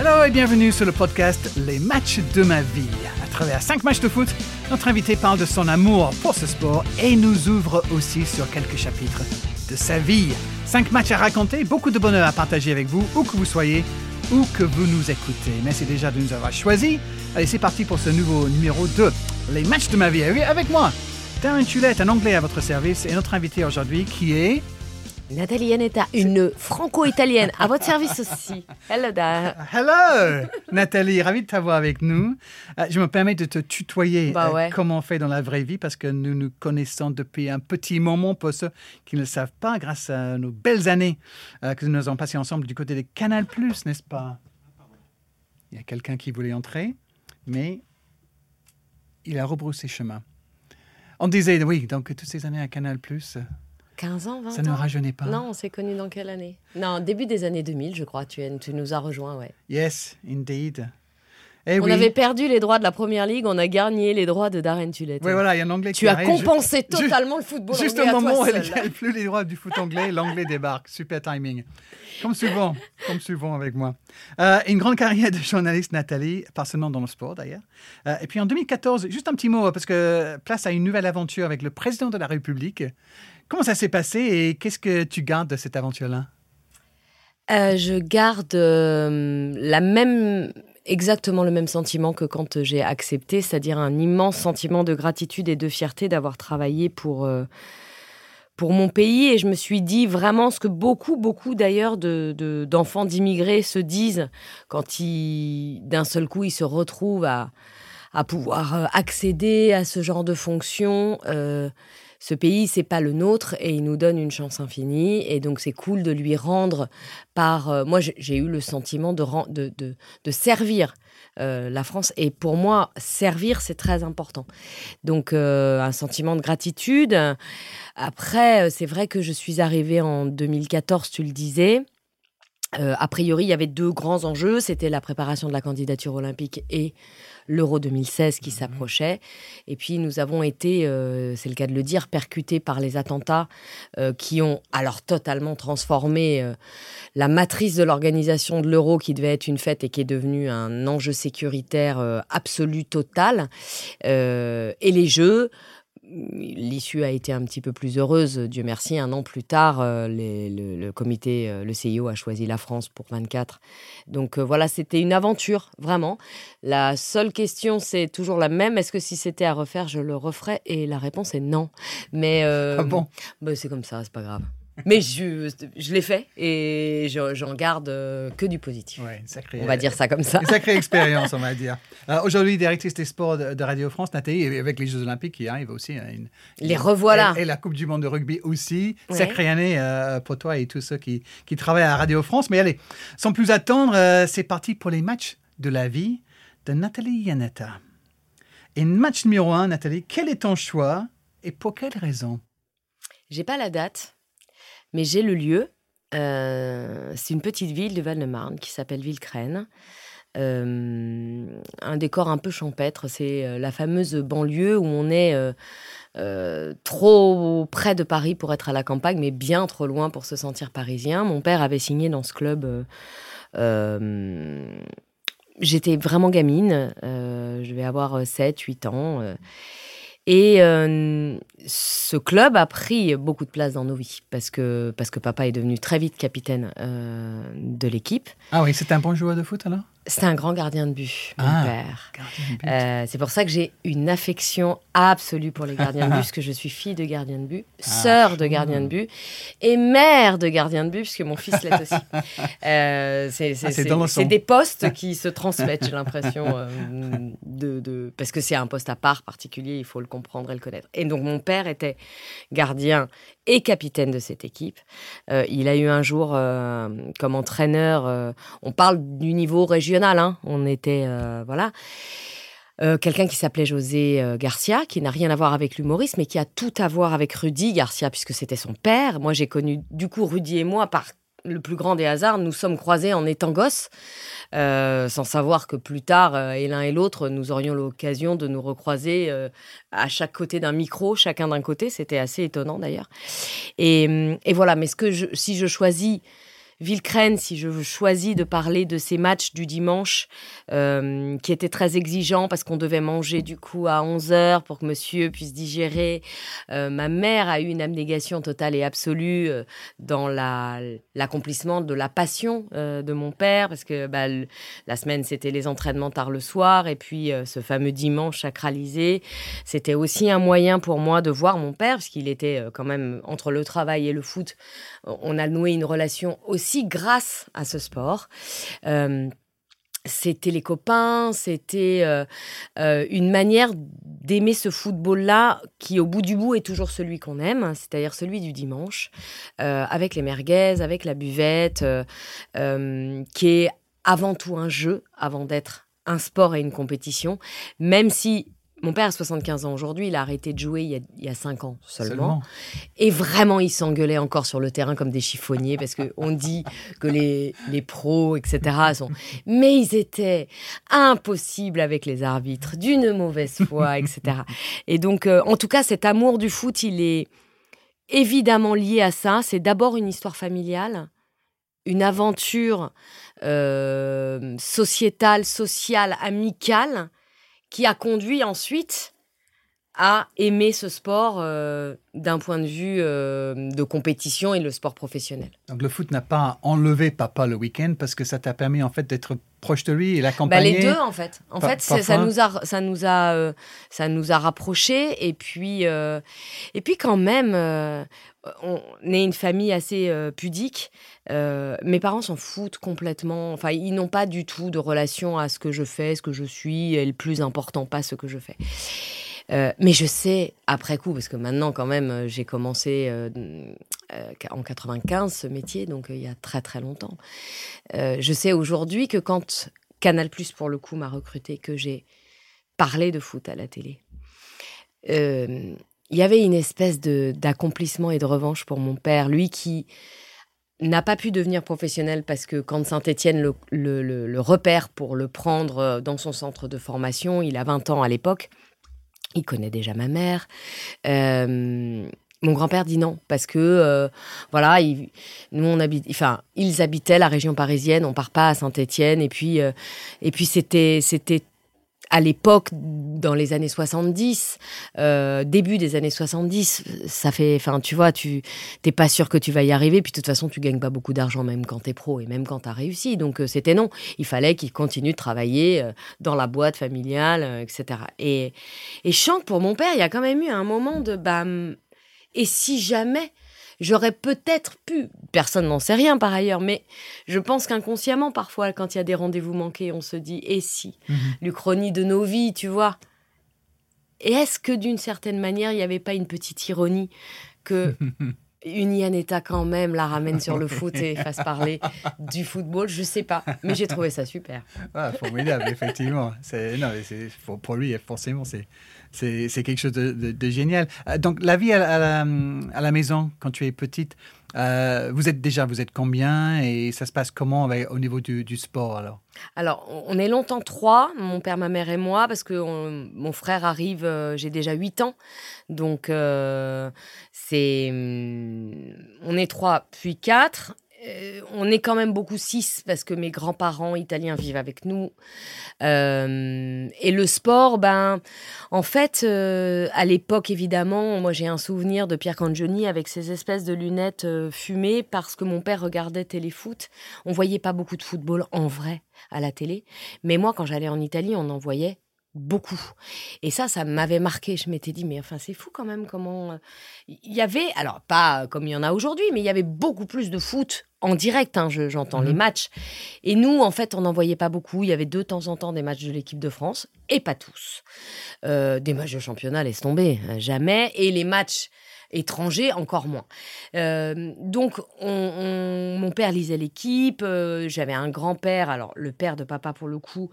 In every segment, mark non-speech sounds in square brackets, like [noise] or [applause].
Hello et bienvenue sur le podcast Les matchs de ma vie. À travers cinq matchs de foot, notre invité parle de son amour pour ce sport et nous ouvre aussi sur quelques chapitres de sa vie. Cinq matchs à raconter, beaucoup de bonheur à partager avec vous, où que vous soyez, où que vous nous écoutez. Merci déjà de nous avoir choisis. Allez, c'est parti pour ce nouveau numéro 2, Les matchs de ma vie. Et oui, avec moi, Darren Tulette, un anglais à votre service, et notre invité aujourd'hui qui est... Nathalie Yanetta, une franco-italienne, à votre service aussi. Hello there. Hello Nathalie, ravi de t'avoir avec nous. Euh, je me permets de te tutoyer Bah euh, ouais. comme on fait dans la vraie vie parce que nous nous connaissons depuis un petit moment pour ceux qui ne le savent pas grâce à nos belles années euh, que nous avons passées ensemble du côté des Canal+, n'est-ce pas? Il y a quelqu'un qui voulait entrer, mais il a rebroussé chemin. On disait, oui, donc toutes ces années à Canal+, 15 ans, 20 ça ans ne rajeunit pas. Non, on s'est connus dans quelle année? Non, début des années 2000, je crois. Tu, tu nous as rejoints, ouais. Yes, indeed. Eh on oui. avait perdu les droits de la première ligue, on a gagné les droits de Darren Tulette. Oui, voilà, il y a un anglais Tu qui as arrive. Je- compensé totalement le football Juste anglais au à toi moment où seul. il n'y a plus les droits du foot anglais, l'anglais débarque. Super timing. Comme souvent, comme souvent avec moi. Euh, une grande carrière de journaliste, Nathalie, pas seulement dans le sport d'ailleurs. Euh, et puis en 2014, juste un petit mot, parce que place à une nouvelle aventure avec le président de la République. Comment ça s'est passé et qu'est-ce que tu gardes de cette aventure-là? Euh, je garde euh, la même, exactement le même sentiment que quand j'ai accepté, c'est-à-dire un immense sentiment de gratitude et de fierté d'avoir travaillé pour, euh, pour mon pays. Et je me suis dit vraiment ce que beaucoup, beaucoup d'ailleurs de- de- d'enfants d'immigrés se disent quand ils, d'un seul coup, ils se retrouvent à, à pouvoir accéder à ce genre de fonction. Ce pays, c'est pas le nôtre et il nous donne une chance infinie. Et donc, c'est cool de lui rendre par. euh, moi, j'ai- eu le sentiment de, de, de, servir euh, la France. Et pour moi, servir, c'est très important. Donc, euh, un sentiment de gratitude. Après, c'est vrai que je suis arrivée en 2014, tu le disais. A priori, il y avait deux grands enjeux. C'était la préparation de la candidature olympique et l'Euro 2016 qui s'approchait. Et puis, nous avons été, euh, c'est le cas de le dire, percutés par les attentats euh, qui ont alors totalement transformé euh, la matrice de l'organisation de l'Euro qui devait être une fête et qui est devenue un enjeu sécuritaire absolu total. Et les Jeux. L'issue a été un petit peu plus heureuse, Dieu merci. Un an plus tard, euh, les- le, le comité, euh, le CIO a choisi la France pour 24. Donc euh, voilà, c'était une aventure, vraiment. La seule question, c'est toujours la même. Est-ce que si c'était à refaire, je le referais? Et la réponse est non. Mais Ah bon? bah, c'est comme ça, c'est pas grave. Mais je, je l'ai fait et je- j'en garde euh, que du positif. Ouais, sacré. On va dire ça comme ça. Une sacrée expérience, on va dire. Euh, Aujourd'hui, directrice des sports de, de Radio France, Nathalie, avec les Jeux Olympiques qui arrivent aussi. hein, une- Les revoilà. Et, et la Coupe du Monde de rugby aussi. Ouais. Sacrée année euh, pour toi et tous ceux qui, qui travaillent à Radio France. Mais allez, sans plus attendre, euh, c'est parti pour les matchs de la vie de Nathalie Yanetta. Et match numéro un, Nathalie, quel est ton choix et pour quelle raison? J'ai pas la date, mais j'ai le lieu. Euh, c'est une petite ville du Val-de-Marne qui s'appelle Villecrène. Euh, un décor un peu champêtre. C'est euh, la fameuse banlieue où on est trop près de Paris pour être à la campagne, mais bien trop loin pour se sentir parisien. Mon père avait signé dans ce club. J'étais vraiment gamine. je vais avoir 7-8 ans. Et euh, ce club a pris beaucoup de place dans nos vies parce que, parce que papa est devenu très vite capitaine euh, de l'équipe. Ah oui, c'est un bon joueur de foot alors? C'était un grand gardien de but, mon Ah. père. Euh, c'est pour ça que j'ai une affection absolue pour les gardiens de but, parce que je suis fille de gardien de but, Ah. sœur de gardien de but et mère de gardien de but, puisque mon fils l'est aussi. [laughs] Euh, c'est c'est- Ah, c'est des postes qui se transmettent, j'ai l'impression, de, de- parce que c'est un poste à part particulier, il faut le comprendre et le connaître. Et donc mon père était gardien et capitaine de cette équipe. Euh, il a eu un jour euh, comme entraîneur, euh, on parle du niveau régional, hein, on était, voilà. Quelqu'un qui s'appelait José Garcia, qui n'a rien à voir avec l'humorisme, mais qui a tout à voir avec Rudy Garcia, puisque c'était son père. Moi, j'ai connu, du coup, Rudy et moi, par le plus grand des hasards, nous sommes croisés en étant gosses, euh, sans savoir que plus tard, euh, et l'un et l'autre, nous aurions l'occasion de nous recroiser euh, à chaque côté d'un micro, chacun d'un côté. C'était assez étonnant d'ailleurs. Et, hum, voilà, mais ce que si je choisis Villecrène, si je choisis de parler de ces matchs du dimanche, euh, qui étaient très exigeants parce qu'on devait manger du coup à 11 heures pour que monsieur puisse digérer. Euh, ma mère a eu une abnégation totale et absolue euh, dans l'accomplissement de la passion de mon père parce que bah, la semaine c'était les entraînements tard le soir et puis ce fameux dimanche sacralisé, c'était aussi un moyen pour moi de voir mon père parce qu'il était quand même entre le travail et le foot. On a noué une relation aussi grâce à ce sport. Euh, c'était les copains, c'était euh, euh, une manière d'aimer ce football-là qui, au bout du bout, est toujours celui qu'on aime, c'est-à-dire celui du dimanche, avec les merguez, avec la buvette, qui est avant tout un jeu, avant d'être un sport et une compétition, même si mon père a 75 ans aujourd'hui, il a arrêté de jouer il y a, 5 ans seulement. Et vraiment, il s'engueulait encore sur le terrain comme des chiffonniers parce qu'on dit que les, les pros, etc. sont. Mais ils étaient impossibles avec les arbitres, d'une mauvaise foi, etc. Et donc, euh, en tout cas, cet amour du foot, il est évidemment lié à ça. C'est d'abord une histoire familiale, une aventure euh, sociétale, sociale, amicale qui a conduit ensuite à aimer ce sport euh, d'un point de vue euh, de compétition et le sport professionnel. Donc le foot n'a pas enlevé papa le week-end parce que ça t'a permis en fait d'être proche de lui et l'accompagner. Bah, les deux en fait. En fait, ça nous a ça nous a euh, ça nous a rapprochés et puis et puis quand même on est une famille assez pudique. mes parents s'en foutent complètement. Enfin, ils n'ont pas du tout de relation à ce que je fais, ce que je suis, et le plus important, pas ce que je fais. Euh, mais je sais, après coup, parce que maintenant, quand même, euh, j'ai commencé euh, en 95 ce métier, donc il y a très très longtemps. je sais aujourd'hui que quand Canal Plus, pour le coup, m'a recruté, que j'ai parlé de foot à la télé, il y avait une espèce d'accomplissement et de revanche pour mon père, lui qui n'a pas pu devenir professionnel parce que quand Saint-Étienne le, repère pour le prendre dans son centre de formation, il a 20 ans à l'époque, il connaît déjà ma mère. Euh, mon grand-père dit non parce que euh, voilà, nous on enfin ils habitaient la région parisienne, on part pas à Saint-Étienne et puis euh, et puis c'était c'était à l'époque, dans les années 70, euh, début des années 70, ça fait, enfin, tu vois, tu t'es pas sûr que tu vas y arriver. Puis de toute façon, tu gagnes pas beaucoup d'argent même quand tu es pro et même quand tu as réussi. Donc euh, c'était non. Il fallait qu'il continue de travailler euh, dans la boîte familiale, etc. Et, et que pour mon père, il y a quand même eu un moment de, bah, et si jamais J'aurais peut-être pu, personne n'en sait rien par ailleurs, mais je pense qu'inconsciemment, parfois, quand il y a des rendez-vous manqués, on se dit et si mhm. L'Uchronie de nos vies, tu vois. Et est-ce que d'une certaine manière, il n'y avait pas une petite ironie que [laughs] une Yanetta quand même la ramène sur le foot et [laughs] fasse parler du football, je sais pas, mais j'ai trouvé ça super. Ah, formidable, effectivement. C'est, non, c'est, pour lui, forcément, c'est, c'est quelque chose de, génial. Euh, donc, la vie à, la, maison, quand tu es petite, euh, vous êtes déjà, vous êtes combien et ça se passe comment au niveau du, sport alors? Alors, on est longtemps trois, mon père, ma mère et moi, parce que mon frère arrive, euh, j'ai déjà 8 ans. Donc, c'est. Hum, on est trois, puis quatre. Euh, on est quand même beaucoup six parce que mes grands-parents italiens vivent avec nous. Euh, et le sport, ben, en fait, euh, à l'époque, évidemment, moi j'ai un souvenir de Pierre Cangioni avec ses espèces de lunettes fumées parce que mon père regardait téléfoot. On voyait pas beaucoup de football en vrai à la télé. Mais moi, quand j'allais en Italie, on en voyait beaucoup. Et ça, ça m'avait marqué. Je m'étais dit, mais enfin, c'est fou quand même comment. Il y avait, alors pas comme il y en a aujourd'hui, mais il y avait beaucoup plus de foot en direct, hein, j'entends les mhm. matchs. Et nous, en fait, on n'en voyait pas beaucoup. Il y avait de temps en temps des matchs de l'équipe de France, et pas tous. Euh, des matchs de championnat, laisse tomber, euh, jamais. Et les matchs étrangers, encore moins. Euh, donc, mon père lisait l'équipe. J'avais un grand-père, alors le père de papa pour le coup,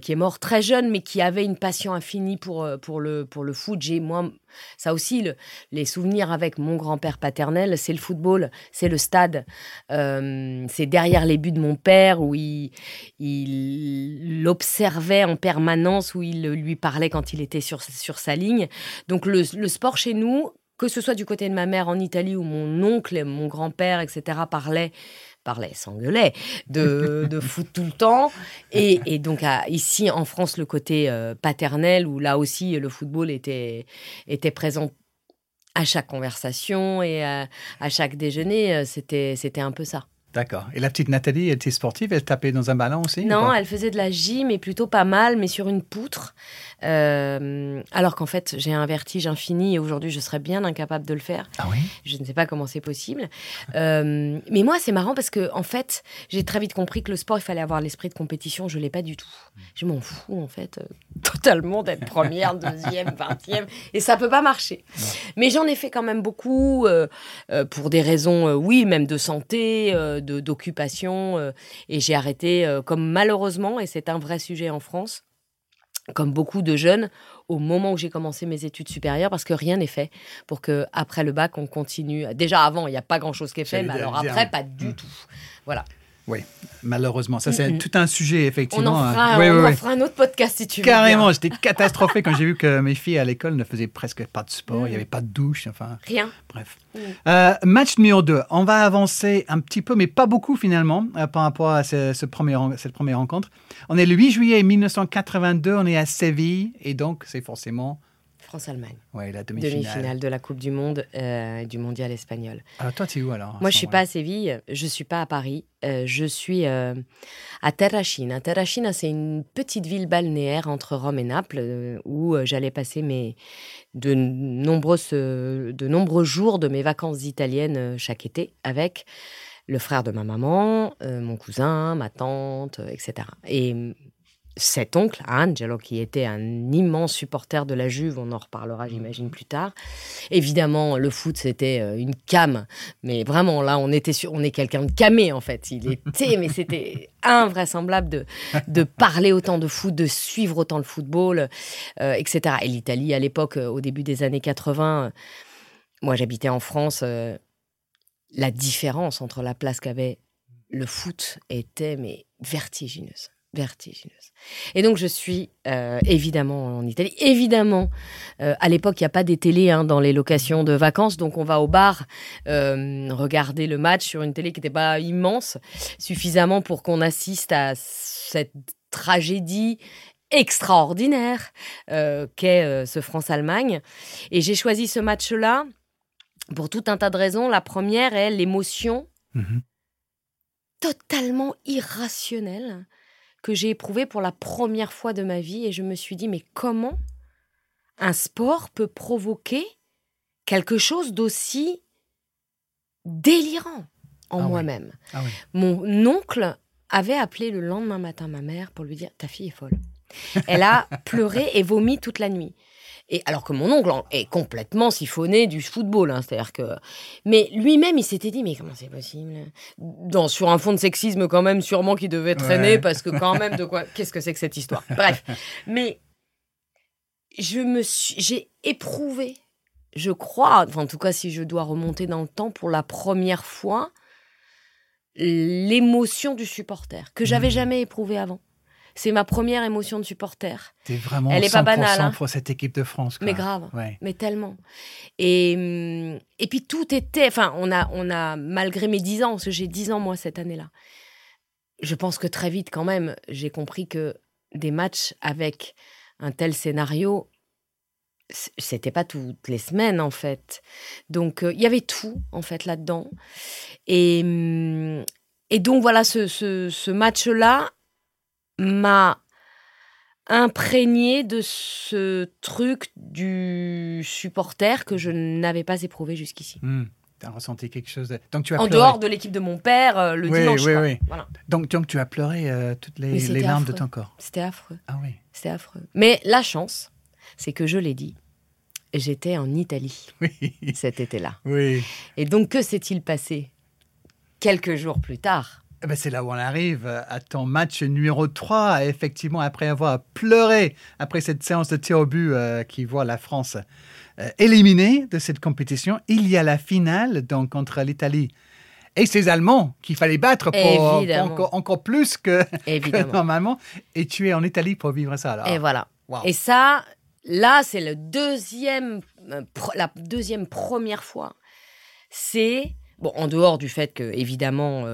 qui est mort très jeune, mais qui avait une passion infinie pour, le, foot. J'ai, moi, ça aussi, les souvenirs avec mon grand-père paternel, c'est le football, c'est le stade. Euh, c'est derrière les buts de mon père où il, l'observait en permanence, où il lui parlait quand il était sur sa ligne. Donc le, sport chez nous, que ce soit du côté de ma mère en Italie où mon oncle, mon grand-père, etc., parlaient parlaient, s'engueulaient de, [laughs] de foot tout le temps. Et, et donc, à- ici, en France, le côté euh, paternel, où là aussi, le football était, était présent à chaque conversation et à, à chaque déjeuner, euh, c'était c'était un peu ça. D'accord. Et la petite Nathalie, elle était sportive, elle tapait dans un ballon aussi Non, elle faisait de la gym, mais plutôt pas mal, mais sur une poutre. Euh, alors qu'en fait, j'ai un vertige infini et aujourd'hui, je serais bien incapable de le faire. Ah oui? Je ne sais pas comment c'est possible. Euh, mais moi, c'est marrant parce que, en fait, j'ai très vite compris que le sport, il fallait avoir l'esprit de compétition. Je l'ai pas du tout. Je m'en fous, en fait, euh, [laughs] totalement d'être première, deuxième, vingtième. Et ça peut pas marcher. Mais j'en ai fait quand même beaucoup pour des raisons, oui, même de santé, d'occupation. euh, et j'ai arrêté, euh, comme malheureusement, et c'est un vrai sujet en France, comme beaucoup de jeunes, au moment où j'ai commencé mes études supérieures, parce que rien n'est fait pour que après le bac, on continue. Déjà avant, il n'y a pas grand-chose qui est fait, mais alors après, pas du Mm. tout. Voilà. Oui, malheureusement. Ça, c'est Mm, mm. tout un sujet, On effectivement. en fera, oui, on oui, en oui. fera un autre podcast si tu veux. Carrément, j'étais catastrophé quand j'ai vu que mes filles à l'école ne faisaient presque pas de sport, il Mm. n'y avait pas de douche, enfin, Rien. bref. Mm. Euh, match numéro 2, on va avancer un petit peu, mais pas beaucoup finalement, euh, par rapport à ce, ce premier, ren- cette première rencontre. On est le 8 juillet 1982, on est à Séville, et donc c'est forcément France-Allemagne. ouais, la demi-finale. Demi-finale de la Coupe du Monde, euh, du mondial espagnol. Alors toi, tu es où alors Moi, je suis pas à Séville, je suis pas à Paris, euh, je suis euh, à Terracina. Terracina, c'est une petite ville balnéaire entre Rome et Naples où j'allais passer mes de nombreuses de nombreux jours de mes vacances italiennes chaque été avec le frère de ma maman, mon cousin, ma tante, etc. Et cet oncle, Angelo, qui était un immense supporter de la Juve, on en reparlera, j'imagine, plus tard. Évidemment, le foot, c'était euh, une cam, mais vraiment, là, on était sur, on est quelqu'un de camé, en fait. Il [laughs] était, mais c'était invraisemblable de, de parler autant de foot, de suivre autant le football, euh, etc. Et l'Italie, à l'époque, euh, au début des années 80, euh, moi, j'habitais en France, euh, la différence entre la place qu'avait le foot était, mais vertigineuse. Vertigineuse. Et donc, je suis euh, évidemment en Italie. Évidemment, euh, à l'époque, il n'y a pas des télés hein, dans les locations de vacances, donc on va au bar euh, regarder le match sur une télé qui n'était pas immense, suffisamment pour qu'on assiste à cette tragédie extraordinaire qu'est ce France-Allemagne. Et j'ai choisi ce match-là pour tout un tas de raisons. La première est l'émotion Mhm. totalement irrationnelle que j'ai éprouvée pour la première fois de ma vie et je me suis dit mais comment un sport peut provoquer quelque chose d'aussi délirant en Ah moi-même? Ah. Mon oncle avait appelé le lendemain matin ma mère pour lui dire ta fille est folle. Elle a [laughs] pleuré et vomi toute la nuit. Et alors que mon oncle est complètement siphonné du football, hein, c'est-à-dire que. Mais lui-même, il s'était dit mais comment c'est possible? Dans sur un fond de sexisme quand même, sûrement qui devait traîner Ouais. parce que quand même de quoi [laughs] Qu'est-ce que c'est que cette histoire? Bref, mais je me suis, j'ai éprouvé, je crois, enfin en tout cas si je dois remonter dans le temps pour la première fois, l'émotion du supporter que j'avais Mhm. jamais éprouvée avant. C'est ma première émotion de supporter. T'es vraiment Elle est pas 100% banale, hein. pour cette équipe de France. quoi. Mais grave. Ouais. Mais tellement. Et, hum, et puis tout était. Enfin, on a, on a, malgré mes 10 ans, parce que j'ai 10 ans moi cette année-là, je pense que très vite quand même, j'ai compris que des matchs avec un tel scénario, c'était pas toutes les semaines en fait. Donc euh, il y avait tout en fait là-dedans. Et, hum, et donc voilà, ce, ce, ce match-là m'a imprégné de ce truc du supporter que je n'avais pas éprouvé jusqu'ici. Hmm. T'as ressenti quelque chose de... Donc tu as En pleuré. dehors de l'équipe de mon père, euh, le Oui, dimanche. oui, oui. Voilà. Donc, donc tu as pleuré euh, toutes les, larmes de ton corps. C'était affreux. Ah oui. C'était affreux. Mais la chance, c'est que je l'ai dit, j'étais en Italie Oui. cet été-là. oui. Et donc, que s'est-il passé quelques jours plus tard? Eh ben, c'est là où on arrive euh, à ton match numéro 3. Effectivement, après avoir pleuré après cette séance de tir au but euh, qui voit la France euh, éliminée de cette compétition, il y a la finale donc contre l'Italie et ses Allemands qu'il fallait battre pour, encore, encore plus que, normalement. Et tu es en Italie pour vivre ça. Alors. Et voilà. Wow. Et ça, là, c'est le deuxième, la deuxième première fois. C'est Bon, en dehors du fait que, évidemment,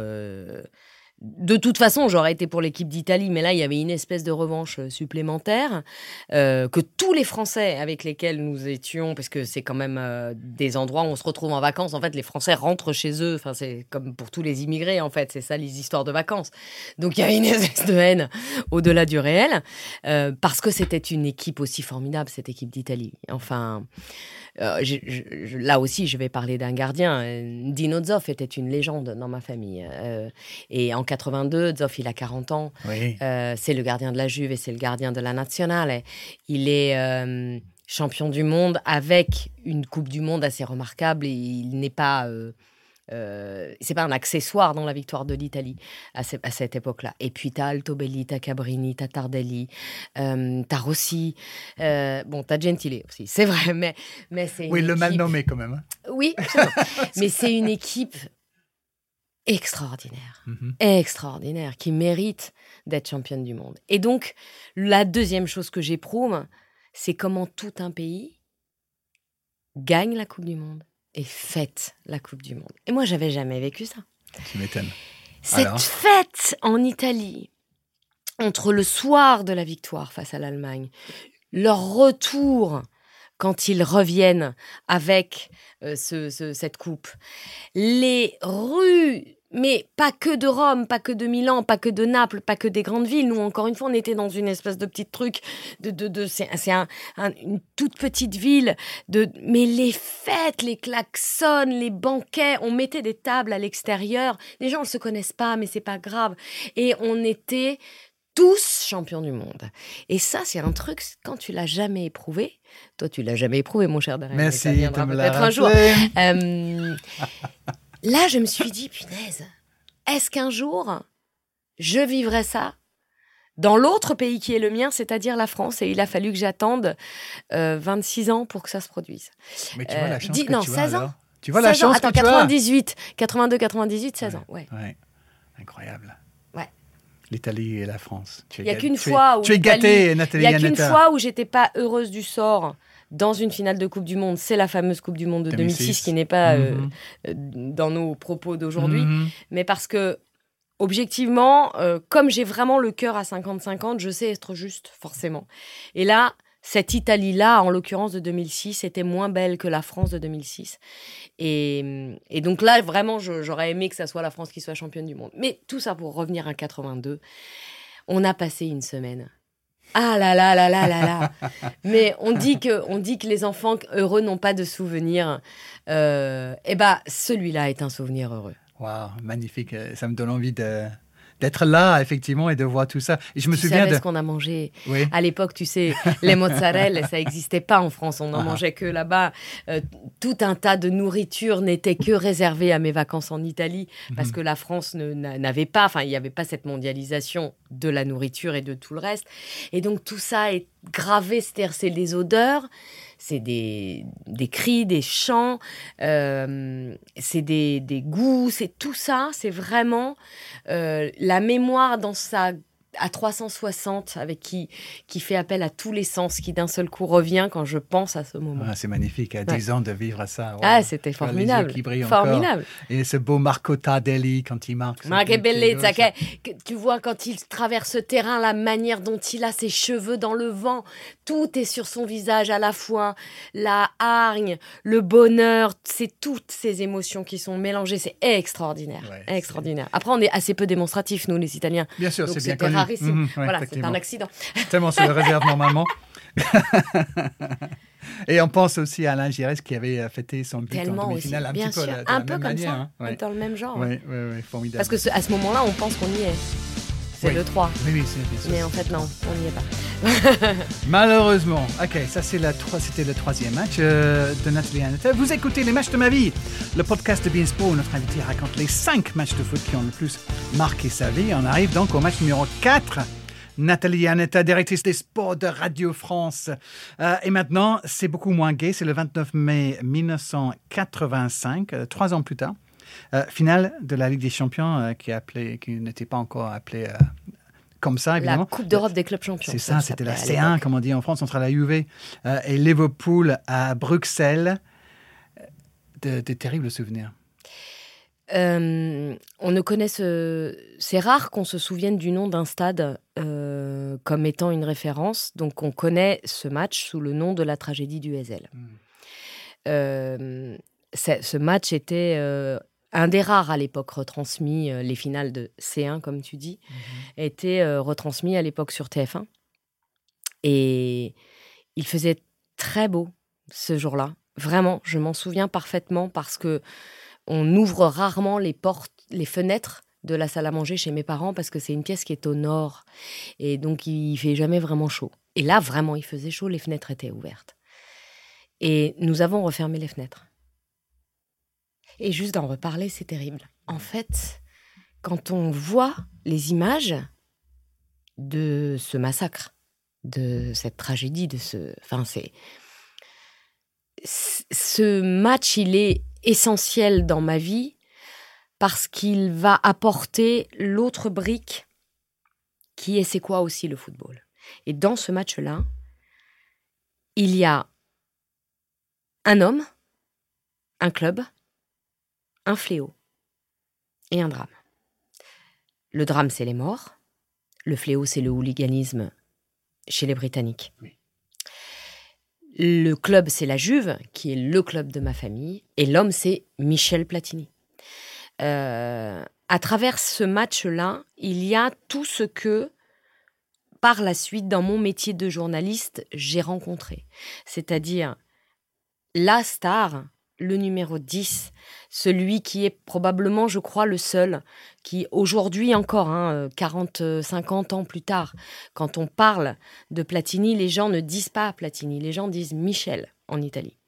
de toute façon, j'aurais été pour l'équipe d'Italie, mais là, il y avait une espèce de revanche euh, supplémentaire euh, que tous les Français avec lesquels nous étions, parce que c'est quand même euh, des endroits où on se retrouve en vacances. En fait, les Français rentrent chez eux. Enfin, c'est comme pour tous les immigrés, en fait. C'est ça les histoires de vacances. Donc, il y a une [laughs] espèce de haine au-delà du réel, parce que c'était une équipe aussi formidable, cette équipe d'Italie. Enfin. Là aussi, je vais parler d'un gardien. Dino Zoff était une légende dans ma famille. Et en 82, Zoff, il a 40 ans. Euh, c'est le gardien de la Juve et c'est le gardien de la Nationale. Il est champion du monde avec une Coupe du Monde assez remarquable et il n'est pas euh, c'est pas un accessoire dans la victoire de l'Italie à, cette époque-là. Et puis t'as Altobelli, t'as Cabrini, t'as Tardelli, euh, t'as Rossi, euh, bon t'as Gentile aussi, c'est vrai, mais mais c'est oui le mal nommé quand même. Hein. Oui, [laughs] mais c'est une équipe extraordinaire, mhm. extraordinaire, qui mérite d'être championne du monde. Et donc la deuxième chose que j'éprouve, c'est comment tout un pays gagne la Coupe du Monde et fête la Coupe du Monde. Et moi, j'avais jamais vécu ça. Tu m'étonnes. Cette fête en Italie, entre le soir de la victoire face à l'Allemagne, leur retour quand ils reviennent avec euh, cette coupe, les rues mais pas que de Rome, pas que de Milan, pas que de Naples, pas que des grandes villes. Nous, encore une fois, on était dans une espèce de petit truc, de c'est une toute petite ville. De, mais les fêtes, les klaxons, les banquets, on mettait des tables à l'extérieur. Les gens ne se connaissent pas, mais c'est pas grave. Et on était tous champions du monde. Et ça, c'est un truc, quand tu l'as jamais éprouvé, toi, tu l'as jamais éprouvé, mon cher Darren. Merci, ça viendra peut-être un jour. Euh, Là, je me suis dit, punaise, est-ce qu'un jour, je vivrai ça dans l'autre pays qui est le mien, c'est-à-dire la France, et il a fallu que j'attende 26 euh, ans pour que ça se produise. Mais tu vois la euh, chance que non, tu 16 ans. Tu vois la chance Attends, que 98, 82, 98, 16 ans, ouais. ouais. Incroyable. L'Italie et la France. Il n'y a qu'une fois où tu es gâtée, Nathalie. Il n'y a qu'une fois où j'étais pas heureuse du sort dans une finale de Coupe du Monde. C'est la fameuse Coupe du Monde de 2006, qui n'est pas euh, mhm. euh, dans nos propos d'aujourd'hui, mhm. mais parce que objectivement, euh, comme j'ai vraiment le cœur à 50-50, je sais être juste, forcément. Et là, cette Italie-là, en l'occurrence de 2006, était moins belle que la France de 2006. Et, et donc là, vraiment, j'aurais aimé que ça soit la France qui soit championne du monde. Mais tout ça pour revenir à 82. On a passé une semaine ah là là là là là là. [laughs] Mais on dit que on dit que les enfants heureux n'ont pas de souvenirs. Euh, eh ben celui-là est un souvenir heureux. Waouh, magnifique. Ça me donne envie de d'être là, effectivement, et de voir tout ça. Et je me souviens de ce qu'on a mangé. À l'époque, tu sais, les mozzarella, ça n'existait pas en France. On n'en ah. mangeait que là-bas. Euh, tout un tas de nourriture n'était que réservé à mes vacances en Italie parce mhm. que la France n'avait pas, enfin, il n'y avait pas cette mondialisation de la nourriture et de tout le reste. Et donc, tout ça est gravé, c'est-à-dire des odeurs c'est des, cris, des chants, euh, c'est des, des, goûts, c'est tout ça, c'est vraiment euh, la mémoire dans sa à 360 avec qui qui fait appel à tous les sens qui d'un seul coup revient quand je pense à ce moment. Ah, c'est magnifique, à 10 ans de vivre à ça. Ah, c'était formidable. formidable. Et ce beau Marco Tardelli quand il marque. Ma che bellezza, tu vois quand il traverse ce terrain, la manière dont il a ses cheveux dans le vent, tout est sur son visage à la fois, la hargne, le bonheur, c'est toutes ces émotions qui sont mélangées, c'est extraordinaire, extraordinaire. Après on est assez peu démonstratifs nous les Italiens. Bien sûr, c'est bien connu. Mhm, voilà, c'est un accident. [laughs] Tellement se le réserve normalement. [laughs] Et on pense aussi à Alain Giresse qui avait euh, fêté son but en demi-finale un petit peu, un peu comme manière, ça, hein. dans le même genre. Oui, oui, oui, formidable. Parce que à ce moment-là, on pense qu'on y est. C'est le 3. Oui, oui, c'est Mais en fait, non, on n'y est pas. [laughs] Malheureusement. Ok, ça c'est la c'était le troisième match euh, de Nathalie Annette. Vous écoutez les matchs de ma vie, le podcast de Beansport où notre invité raconte les cinq matchs de foot qui ont le plus marqué sa vie. On arrive donc au match numéro 4. Nathalie Annetta, directrice des sports de Radio France. Euh, et maintenant, c'est beaucoup moins gai. C'est le 29 mai 1985, euh, trois ans plus tard. Euh, finale de la Ligue des Champions euh, qui, qui n'était pas encore appelée euh, comme ça, évidemment. La Coupe d'Europe des clubs champions. C'est ça, c'était la C1, comme on dit en France, entre la Juve et Liverpool à Bruxelles. De, terribles souvenirs. Euh, on ne connaît ce... C'est rare qu'on se souvienne du nom d'un stade euh, comme étant une référence. Donc, on connaît ce match sous le nom de la tragédie du Hazel. Mm. Euh, c'est- ce match était un des rares à l'époque retransmis, euh, les finales de C1, comme tu dis, étaient euh, retransmis à l'époque sur TF1. Et il faisait très beau ce jour-là. Vraiment, je m'en souviens parfaitement parce que on ouvre rarement les portes, les fenêtres de la salle à manger chez mes parents parce que c'est une pièce qui est au nord et donc il fait jamais vraiment chaud. Et là, vraiment, il faisait chaud, les fenêtres étaient ouvertes. Et nous avons refermé les fenêtres. Et juste d'en reparler, c'est terrible. En fait, quand on voit les images de ce massacre, de cette tragédie, de ce. Enfin, c'est. Ce match, il est essentiel dans ma vie parce qu'il va apporter l'autre brique qui est c'est quoi aussi le football. Et dans ce match-là, il y a un homme, un club, un fléau et un drame. Le drame, c'est les morts. Le fléau, c'est le hooliganisme chez les Britanniques. Oui. Le club, c'est la Juve, qui est le club de ma famille. Et l'homme, c'est Michel Platini. Euh, à travers ce match-là, il y a tout ce que, par la suite, dans mon métier de journaliste, j'ai rencontré. C'est-à-dire la star, le numéro 10, celui qui est probablement, je crois, le seul qui, aujourd'hui encore, hein, 40, 50 ans plus tard, quand on parle de Platini, les gens ne disent pas Platini, les gens disent Michel en Italie.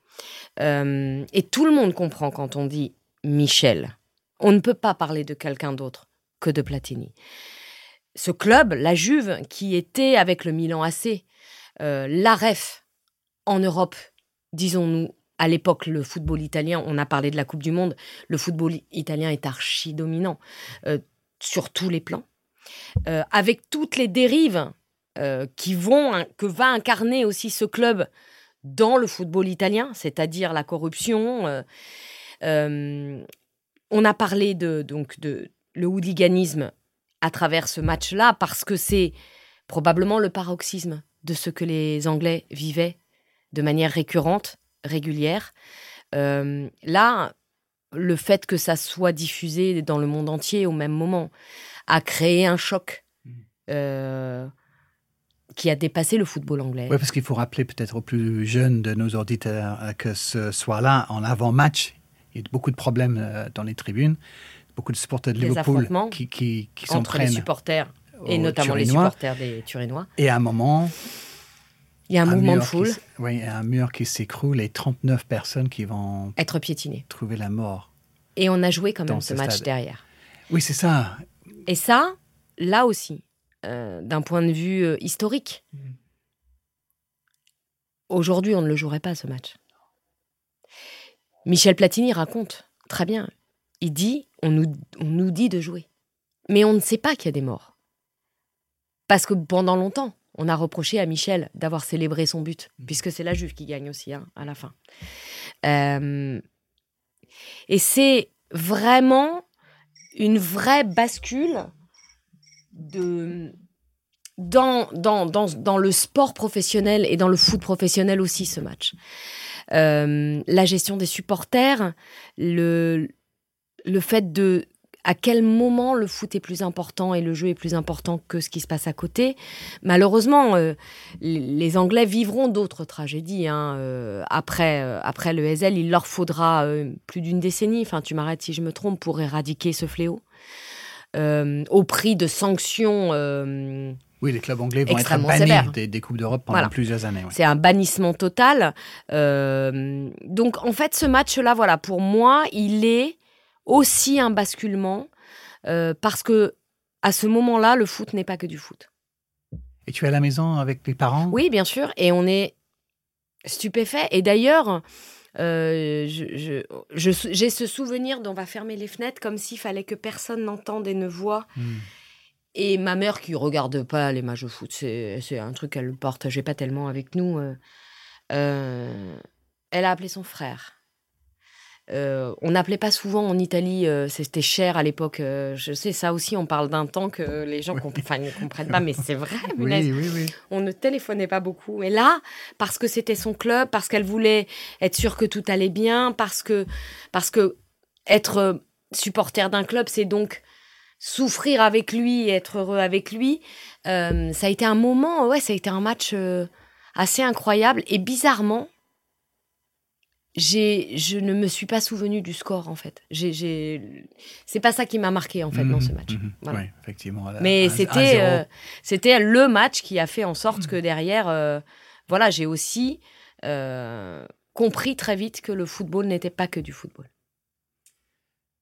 Euh, et tout le monde comprend quand on dit Michel. On ne peut pas parler de quelqu'un d'autre que de Platini. Ce club, la Juve, qui était avec le Milan AC, euh, la ref en Europe, disons-nous, à l'époque, le football italien, on a parlé de la Coupe du Monde, le football italien est archi dominant euh, sur tous les plans, Euh, avec toutes les dérives euh, qui vont, que va incarner aussi ce club dans le football italien, c'est-à-dire la corruption. on a parlé de donc de le hooliganisme à travers ce match-là parce que c'est probablement le paroxysme de ce que les Anglais vivaient de manière récurrente, régulière. Euh, là, le fait que ça soit diffusé dans le monde entier au même moment a créé un choc euh, qui a dépassé le football anglais. Oui, parce qu'il faut rappeler peut-être aux plus jeunes de nos auditeurs euh, que ce soir-là, en avant-match, il y a beaucoup de problèmes dans les tribunes. Beaucoup de supporters de Des Liverpool qui, qui, qui entre les supporters et notamment les supporters des Turinois. Et à un moment, Il y a un, mouvement de foule, oui, un mur qui s'écroule et 39 personnes qui vont être piétiné. trouver la mort. Et on a joué quand même ce ce match stade. derrière. Oui, c'est ça. Et ça, là aussi, euh, d'un point de vue euh, historique, Mhm. aujourd'hui, on ne le jouerait pas, ce match. Michel Platini raconte très bien. Il dit on nous, on nous dit de jouer. Mais on ne sait pas qu'il y a des morts. Parce que pendant longtemps, on a reproché à Michel d'avoir célébré son but, puisque c'est la Juve qui gagne aussi hein, à la fin. Euh, et c'est vraiment une vraie bascule de, dans, dans, dans, dans le sport professionnel et dans le foot professionnel aussi, ce match. Euh, la gestion des supporters, le, le fait de à quel moment le foot est plus important et le jeu est plus important que ce qui se passe à côté. Malheureusement, euh, les Anglais vivront d'autres tragédies. hein, euh, après, euh, après le Hazel, il leur faudra plus d'une décennie, enfin tu m'arrêtes si je me trompe, pour éradiquer ce fléau. Au prix de sanctions Oui, les clubs anglais vont être bannis des, des Coupes d'Europe pendant Voilà. plusieurs années. ouais. C'est un bannissement total. Donc, en fait, ce match-là, voilà, pour moi, il est aussi un basculement euh, parce que à ce moment-là, le foot n'est pas que du foot. Et tu es à la maison avec les parents? Oui, bien sûr, et on est stupéfait. Et d'ailleurs, euh, je- je- je- j'ai ce souvenir d'on va fermer les fenêtres comme s'il fallait que personne n'entende et ne voit. Hmm. Et ma mère qui regarde pas les matchs de foot, c'est c'est un truc qu'elle ne partageait pas tellement avec nous. euh, euh, elle a appelé son frère. Euh, on n'appelait pas souvent en Italie, euh, c'était cher à l'époque. Euh, je sais, ça aussi, on parle d'un temps que les gens comp- ne comprennent pas, mais c'est vrai. Oui, oui, oui. On ne téléphonait pas beaucoup. Mais là, parce que c'était son club, parce qu'elle voulait être sûre que tout allait bien, parce que, parce que être supporter d'un club, c'est donc souffrir avec lui et être heureux avec lui. Ça a été un moment, ouais, ça a été un match assez incroyable. Et bizarrement, je ne me suis pas souvenu du score en fait. J'ai. C'est pas ça qui m'a marqué en fait dans ce Mhm, match. mhm. Voilà. Oui, effectivement. Mais c'était, euh, c'était le match qui a fait en sorte que derrière, euh, voilà, j'ai aussi euh, compris très vite que le football n'était pas que du football.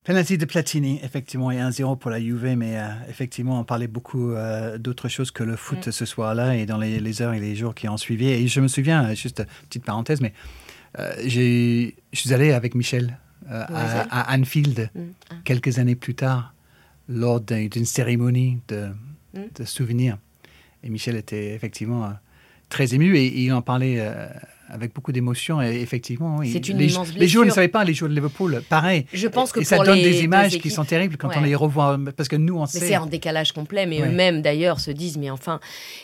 Penalty de Platini, effectivement, et 1-0 pour la Juve, mais euh, effectivement, on parlait beaucoup euh, d'autres choses que le foot Mm. ce soir-là et dans les, les heures et les jours qui ont suivi. Et je me souviens, juste petite parenthèse, mais je suis allé avec Michel euh, à, à Anfield Mm. Ah. quelques années plus tard, lors d'un- d'une cérémonie de, Mm. de souvenirs. Et Michel était effectivement euh, très ému et, il en parlait euh, avec beaucoup d'émotion. Et effectivement, oui, C'est une les, immense les joueurs ne savaient pas, les joueurs de Liverpool, pareil. Je pense que et ça pour donne les des images qui sont terribles quand on les revoit, parce que nous, on Mais sait. c'est en décalage complet, mais Ouais. eux-mêmes d'ailleurs se disent, mais enfin,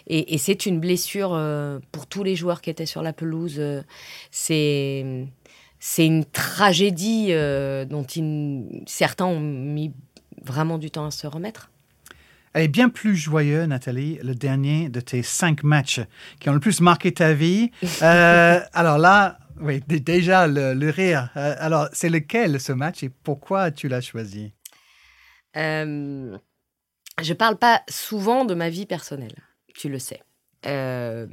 et, et c'est une blessure euh, pour tous les joueurs qui étaient sur la pelouse. euh, c'est c'est une tragédie euh, dont ils- certains ont mis vraiment du temps à se remettre. Elle est bien plus joyeux, Nathalie, le dernier de tes cinq matchs qui ont le plus marqué ta vie. [laughs] Euh, alors là, oui, déjà le, le rire. Euh, alors, c'est lequel ce match et pourquoi tu l'as choisi? Euh, je parle pas souvent de ma vie personnelle, tu le sais. Euh,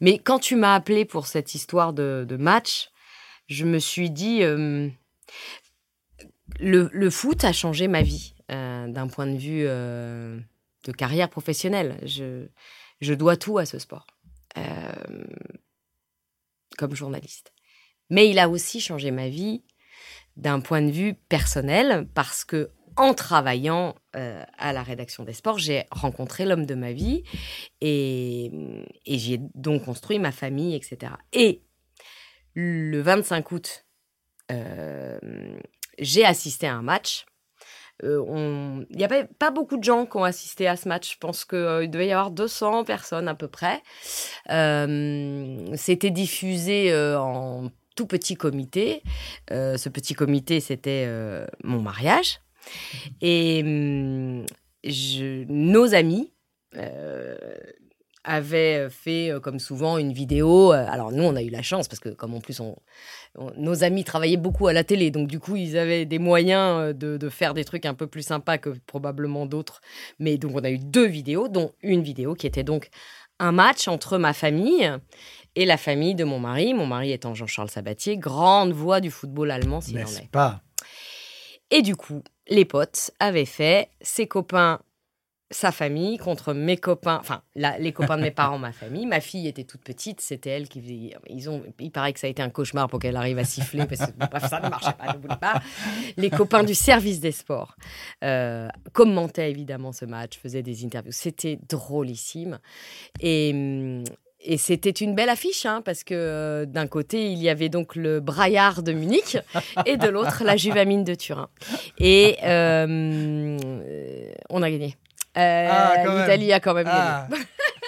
mais quand tu m'as appelé pour cette histoire de, de match, je me suis dit, le, le foot a changé ma vie d'un point de vue euh, de carrière professionnelle. Je, je dois tout à ce sport, euh, comme journaliste. Mais il a aussi changé ma vie d'un point de vue personnel parce que en travaillant euh, à la rédaction des sports, j'ai rencontré l'homme de ma vie et, et j'ai donc construit ma famille, etc. Et le 25 août, euh, j'ai assisté à un match. Euh, Il n'y avait pas beaucoup de gens qui ont assisté à ce match. Je pense qu'il devait y avoir 200 personnes à peu près. Euh, C'était diffusé euh, en tout petit comité. Euh, ce petit comité, c'était euh, mon mariage. Et hum, nos amis euh, avaient fait, euh, comme souvent, une vidéo. Euh, Alors nous, on a eu la chance parce que, comme en plus, on, on- nos amis travaillaient beaucoup à la télé, donc du coup, ils avaient des moyens euh, de, de faire des trucs un peu plus sympas que probablement d'autres. Mais donc, on a eu deux vidéos, dont une vidéo qui était donc un match entre ma famille et la famille de mon mari. Mon mari étant Jean-Charles Sabatier, grande voix du football allemand, s'il en est. pas? Et du coup, les potes avaient fait ses copains, sa famille contre mes copains, enfin les copains de mes parents, ma famille. Ma fille était toute petite, c'était elle qui. Ils ont, il paraît que ça a été un cauchemar pour qu'elle arrive à siffler parce que bref, ça ne marchait pas, ne voulait pas. Les copains du service des sports euh, commentaient évidemment ce match, faisaient des interviews. C'était drôlissime et. c'était une belle affiche, hein, parce que euh, d'un côté, il y avait donc le Braillard de Munich et de l'autre, la Juvamine de Turin. Et euh, on a gagné. Euh, Ah. L'Italie a quand même gagné. Ah,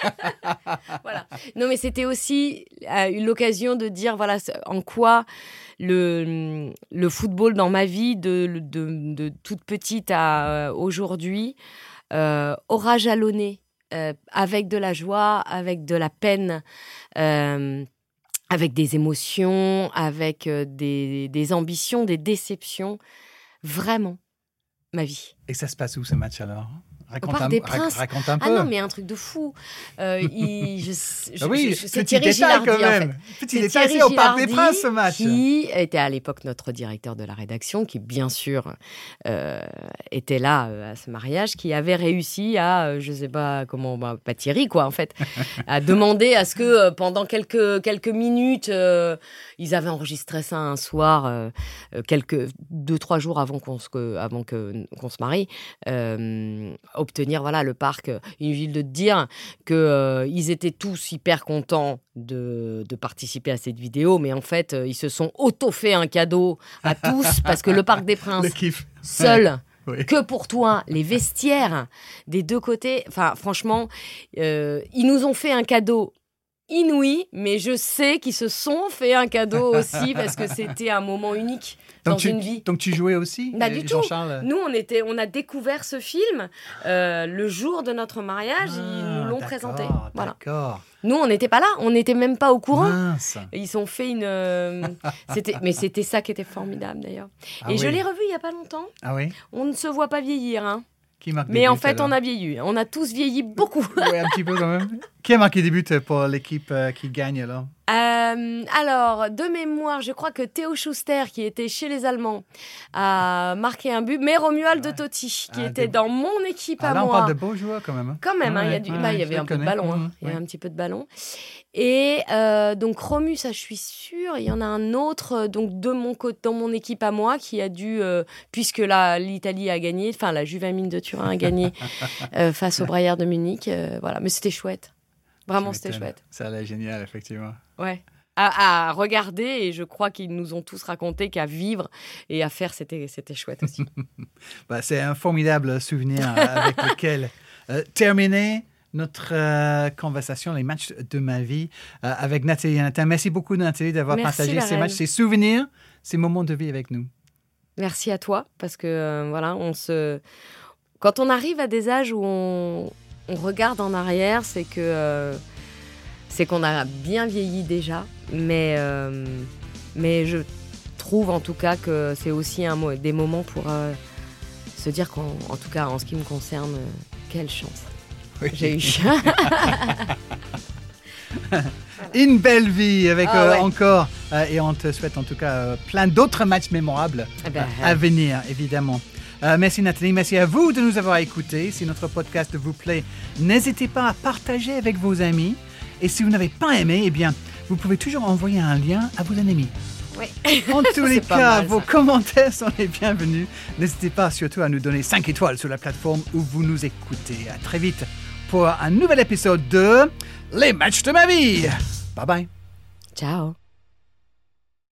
[laughs] Voilà. Non, mais c'était aussi euh, l'occasion de dire voilà en quoi le, le football dans ma vie de, de, de toute petite à euh, aujourd'hui euh, aura jalonné avec de la joie, avec de la peine. avec des émotions, avec des, des ambitions, des déceptions, vraiment ma vie. Et ça se passe où ce match alors? Raconte un, des Princes. raconte un peu. Ah non, mais un truc de fou. Euh, il- je, [laughs] je- Ah oui, je- c'est Thierry Gilardi, quand en fait. même. Petit détail, Thierry au Parc des Princes ce match. Qui était à l'époque notre directeur de la rédaction, qui bien sûr euh, était là euh, à ce mariage, qui avait réussi à, je sais pas comment, bah, pas Thierry quoi en fait, [laughs] à demander à ce que pendant quelques, quelques minutes, ils avaient enregistré ça un soir, quelques deux trois jours avant qu'on se, avant que qu'on se marie, obtenir voilà le parc euh, Inutile de te dire que euh, ils étaient tous hyper contents de, de participer à cette vidéo, mais en fait, euh, ils se sont auto fait un cadeau à tous [laughs] parce que le Parc des Princes, seul, Oui. que pour toi, les vestiaires des deux côtés, enfin franchement, euh, ils nous ont fait un cadeau inouï, mais je sais qu'ils se sont fait un cadeau aussi parce que c'était un moment unique dans Donc tu, une vie. donc tu jouais aussi Bah, euh, du tout. Nous, on, était, on a découvert ce film euh, le jour de notre mariage. ils Ah, nous l'ont présenté. Voilà. D'accord. Nous, on n'était pas là. On n'était même pas au courant. Mince. Ils ont fait une. euh, c'était, mais c'était ça qui était formidable d'ailleurs. Ah Et je l'ai revu il y a pas longtemps. Ah oui On ne se voit pas vieillir, hein. Qui marque mais en fait, on a vieilli. On a tous vieilli beaucoup. Oui, un petit peu quand même. [laughs] Qui a marqué des buts pour l'équipe euh, qui gagne alors? Euh, alors, de mémoire, je crois que Théo Schuster, qui était chez les Allemands, a marqué un but, mais Romuald de Totti, qui Ah, était des- dans mon équipe Ah, à Là, on moi. parle de beaux joueurs quand même. hein. Quand même, hein, il y, a Ouais, du- ouais, bah, il y avait un peu de ballon. hein. Il y avait un petit peu de ballon. Et euh, donc Romu, ça je suis sûre. Il y en a un autre donc de mon côté, dans mon équipe à moi, qui a dû, euh, puisque la l'Italie a gagné, enfin la Juvamine de Turin a gagné [laughs] face au Bayern de Munich. voilà, mais c'était chouette. Vraiment, c'était chouette. Ça a l'air génial, effectivement. Ouais. À, à regarder et je crois qu'ils nous ont tous raconté qu'à vivre et à faire c'était c'était chouette aussi. [laughs] Bah, c'est un formidable souvenir euh, avec [laughs] lequel euh, terminer notre euh, conversation, les matchs de ma vie euh, avec Nathalie et Nathan. Merci beaucoup, Nathalie, d'avoir partagé ces matchs, ces souvenirs, ces moments de vie avec nous. Merci à toi parce que voilà, on se quand on arrive à des âges où on, on regarde en arrière, c'est que euh, c'est qu'on a bien vieilli déjà, mais euh, mais je trouve en tout cas que c'est aussi un des moments pour euh, se dire qu'en en tout cas en ce qui me concerne, quelle chance Oui. j'ai eu. [laughs] Une belle vie avec Ah euh, ouais. encore, euh, et on te souhaite en tout cas euh, plein d'autres matchs mémorables Eh ben, euh, à venir, évidemment. Euh, merci Nathalie, merci à vous de nous avoir écoutés. Si notre podcast vous plaît, n'hésitez pas à partager avec vos amis. Et si vous n'avez pas aimé, eh bien, vous pouvez toujours envoyer un lien à vos ennemis. Oui. En [laughs] tous les cas, mal, vos commentaires sont les bienvenus. N'hésitez pas surtout à nous donner 5 étoiles sur la plateforme où vous nous écoutez. À très vite pour un nouvel épisode de Les matchs de ma vie. Bye bye. Ciao.